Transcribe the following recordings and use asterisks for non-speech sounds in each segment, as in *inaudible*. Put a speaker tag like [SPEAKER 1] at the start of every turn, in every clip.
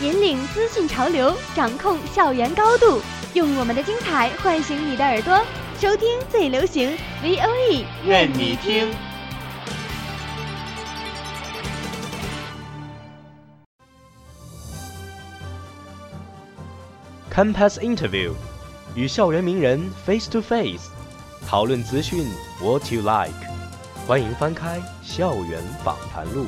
[SPEAKER 1] 引领资讯潮流，掌控校园高度，用我们的精彩唤醒你的耳朵，收听最流行 V O E，
[SPEAKER 2] 愿你听。Campus Interview，与校园名人 face to face，讨论资讯 what you like。欢迎翻开《校园访谈录》。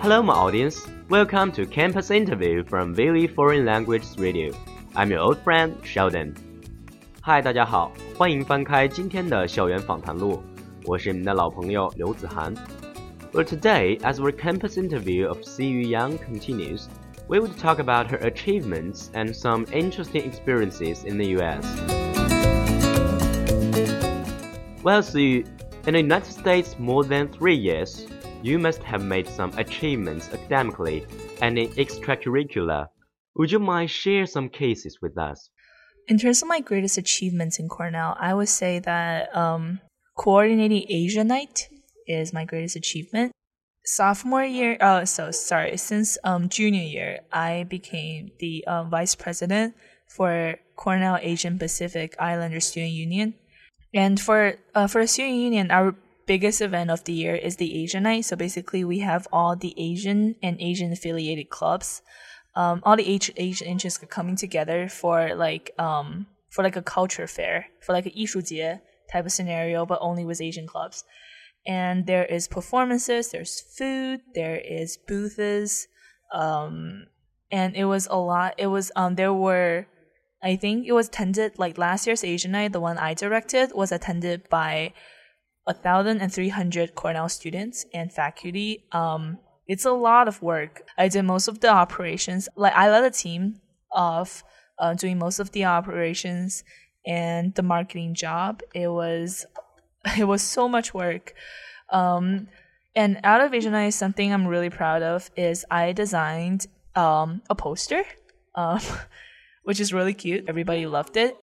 [SPEAKER 2] Hello, my audience. Welcome to Campus Interview from Villy Foreign Language Radio. I'm your old friend Sheldon. 嗨，大家好，欢迎翻开今天的校园访谈录，我是你们的老朋友刘子涵。Well, today, as our campus interview of Siyu Yang continues, we would talk about her achievements and some interesting experiences in the U.S. Well, Siyu, in the United States more than three years, you must have made some achievements academically and in extracurricular. Would you mind share some cases with us?
[SPEAKER 3] In terms of my greatest achievements in Cornell, I would say that um, coordinating Asia Night is my greatest achievement. Sophomore year, oh, so sorry, since um, junior year, I became the uh, vice president for Cornell Asian Pacific Islander Student Union. And for uh, for the student union, our biggest event of the year is the Asia Night. So basically, we have all the Asian and Asian affiliated clubs um, all the Asian, Asian interests are coming together for like um for like a culture fair for like a 艺术节 type of scenario, but only with Asian clubs. And there is performances, there's food, there is booths, um, and it was a lot. It was um there were, I think it was attended like last year's Asian night, the one I directed was attended by a thousand and three hundred Cornell students and faculty. Um, it's a lot of work. I did most of the operations. Like I led a team of uh, doing most of the operations and the marketing job. It was *laughs* it was so much work. Um, and out of Asian Night, something I'm really proud of is I designed um, a poster, um, *laughs* which is really cute. Everybody loved it,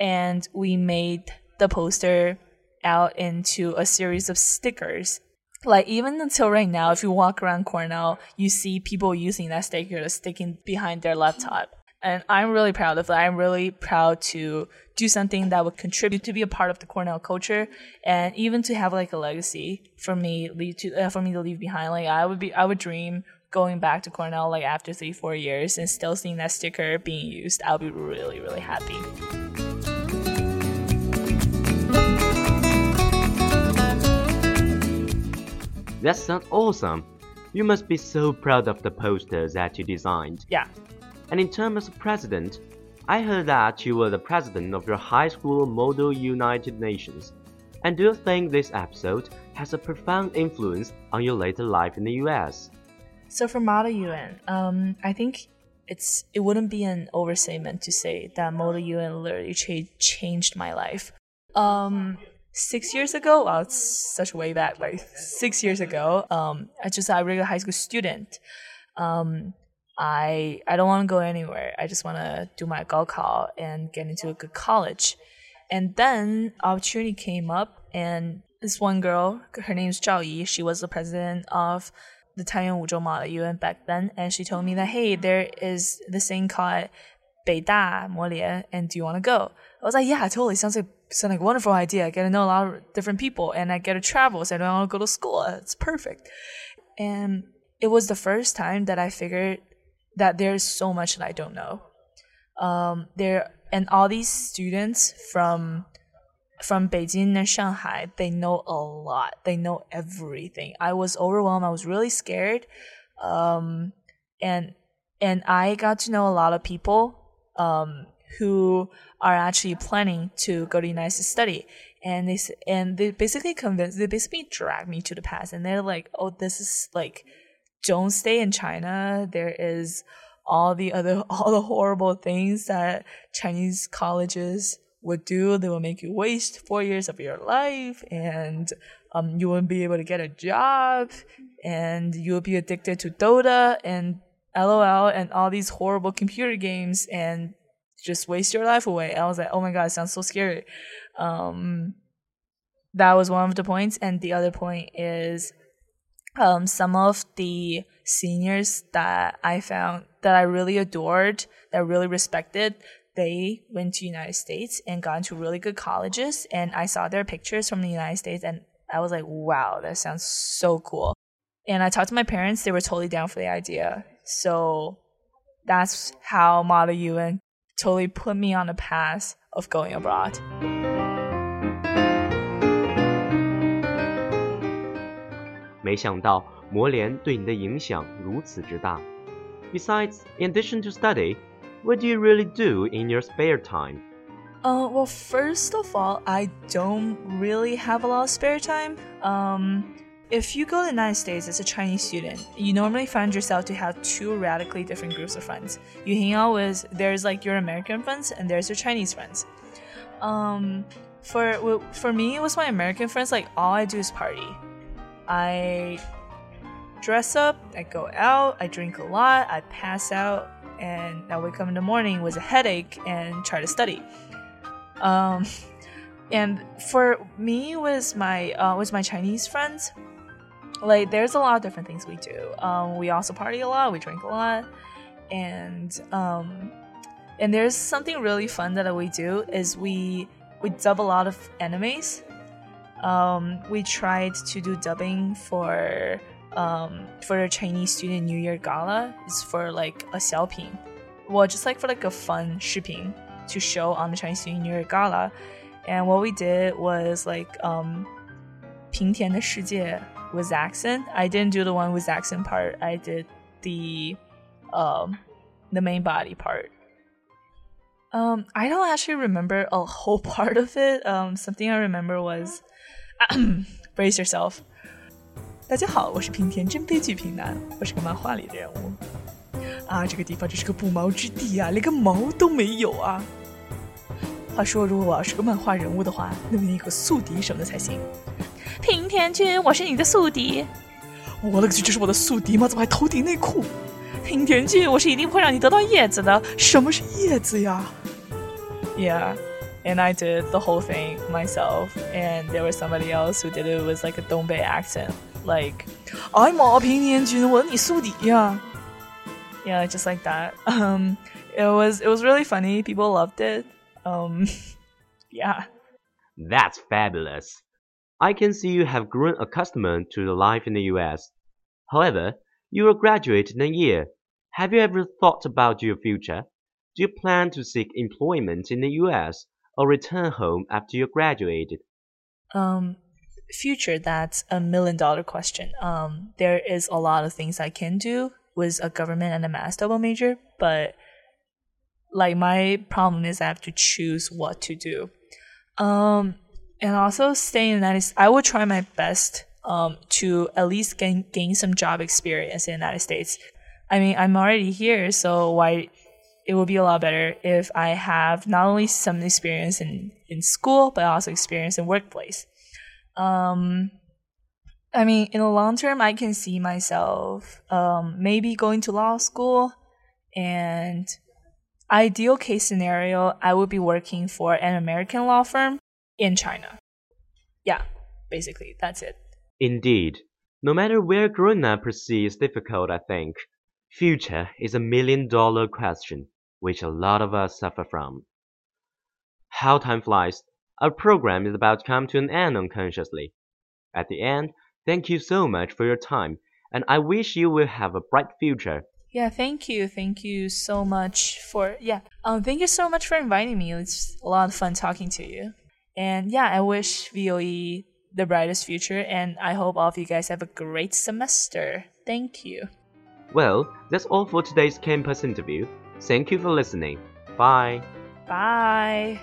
[SPEAKER 3] and we made the poster out into a series of stickers like even until right now, if you walk around Cornell, you see people using that sticker to sticking behind their laptop. And I'm really proud of that. I'm really proud to do something that would contribute to be a part of the Cornell culture, and even to have like a legacy for me leave to uh, for me to leave behind. Like I would be, I would dream going back to Cornell like after three, four years and still seeing that sticker being used. I'll be really, really happy.
[SPEAKER 2] That sounds awesome. You must be so proud of the posters that you designed.
[SPEAKER 3] Yeah.
[SPEAKER 2] And in terms of president, I heard that you were the president of your high school Model United Nations. And do you think this episode has a profound influence on your later life in the US?
[SPEAKER 3] So for Model UN, um, I think it's it wouldn't be an overstatement to say that Model UN literally cha- changed my life. Um, six years ago, wow, it's such a way back, like six years ago. Um, I just a regular high school student. Um, I I don't want to go anywhere. I just want to do my Gaokao and get into a good college. And then opportunity came up, and this one girl, her name is Zhao Yi. She was the president of the Taiyuan Wuzhong at UN back then, and she told me that hey, there is this thing called Beida Molian, and do you want to go? I was like, yeah, totally. Sounds like sounds like a wonderful idea. I get to know a lot of different people, and I get to travel, so I don't want to go to school. It's perfect. And it was the first time that I figured that there's so much that I don't know. Um, there and all these students from from Beijing and Shanghai, they know a lot. They know everything. I was overwhelmed. I was really scared. Um, and and I got to know a lot of people um, who are actually planning to go to the United States study. And they and they basically convinced they basically dragged me to the past and they're like, oh, this is like, don't stay in China. There is all the other *laughs* all the horrible things that Chinese colleges would do. They will make you waste four years of your life, and um, you won't be able to get a job, and you'll be addicted to Dota and LOL and all these horrible computer games, and just waste your life away. I was like, oh my god, sounds so scary. Um, that was one of the points, and the other point is um, some of the seniors that I found that I really adored, that I really respected, they went to United States and got into really good colleges and I saw their pictures from the United States and I was like, wow, that sounds so cool. And I talked to my parents, they were totally down for the idea. So that's how Model UN totally put me on the path of going abroad.
[SPEAKER 2] Besides, in addition to study, what do you really do in your spare time?
[SPEAKER 3] Uh, well, first of all, I don't really have a lot of spare time. Um, if you go to the United States as a Chinese student, you normally find yourself to have two radically different groups of friends. You hang out with there's like your American friends and there's your Chinese friends. Um, for for me, it was my American friends. Like all I do is party. I dress up, I go out, I drink a lot, I pass out, and I wake up in the morning with a headache and try to study. Um, *laughs* and for me, with my uh, with my Chinese friends, like there's a lot of different things we do. Um, we also party a lot, we drink a lot, and um, and there's something really fun that we do is we we dub a lot of animes. Um, we tried to do dubbing for um, for the Chinese Student New Year Gala. It's for like a xiaopin, well, just like for like a fun shipping to show on the Chinese Student New Year Gala. And what we did was like um, 平田的世界 with accent. I didn't do the one with accent part. I did the um, the main body part. Um, I don't actually remember a whole *laughs* part of it. Um, something I remember was *clears throat* brace yourself. 大家好，我是平田真悲剧平男，我是个漫画里的人物。啊，这个地方真是个不毛之地啊，连个毛都没有啊。话说，如果我要是个漫画人物的话，那么你有个宿敌什么的才行。 平田君，我是你的宿敌。我勒个去，这是我的宿敌吗？怎么还头顶内裤？平田君，我是一定会让你得到叶子的。什么是叶子呀？Yeah. and I did the whole thing myself, and there was somebody else who did it with like a Dongbei accent like I'm Yeah, just like that. *laughs* Um, it was it was really funny. People loved it. Um, *laughs* yeah.
[SPEAKER 2] That's fabulous. I can see you have grown accustomed to the life in the US. However, you will graduate in a year. Have you ever thought about your future? Do you plan to seek employment in the US or return home after you graduated?
[SPEAKER 3] Um, future, that's a million dollar question. Um, there is a lot of things I can do with a government and a math double major, but like my problem is I have to choose what to do. Um, and also stay in the United States. I will try my best um, to at least gain, gain some job experience in the United States. I mean, I'm already here, so why it would be a lot better if I have not only some experience in, in school, but also experience in workplace. Um, I mean, in the long term, I can see myself um, maybe going to law school, and ideal case scenario, I would be working for an American law firm in China. Yeah, basically, that's it.
[SPEAKER 2] Indeed. No matter where growing up proceeds difficult, I think, future is a million dollar question which a lot of us suffer from. How time flies. Our program is about to come to an end unconsciously. At the end, thank you so much for your time, and I wish you will have a bright future.
[SPEAKER 3] Yeah, thank you. Thank you so much for yeah. Um thank you so much for inviting me. It's a lot of fun talking to you. And yeah, I wish VOE the brightest future, and I hope all of you guys have a great semester. Thank you.
[SPEAKER 2] Well, that's all for today's campus interview. Thank you for listening. Bye.
[SPEAKER 3] Bye.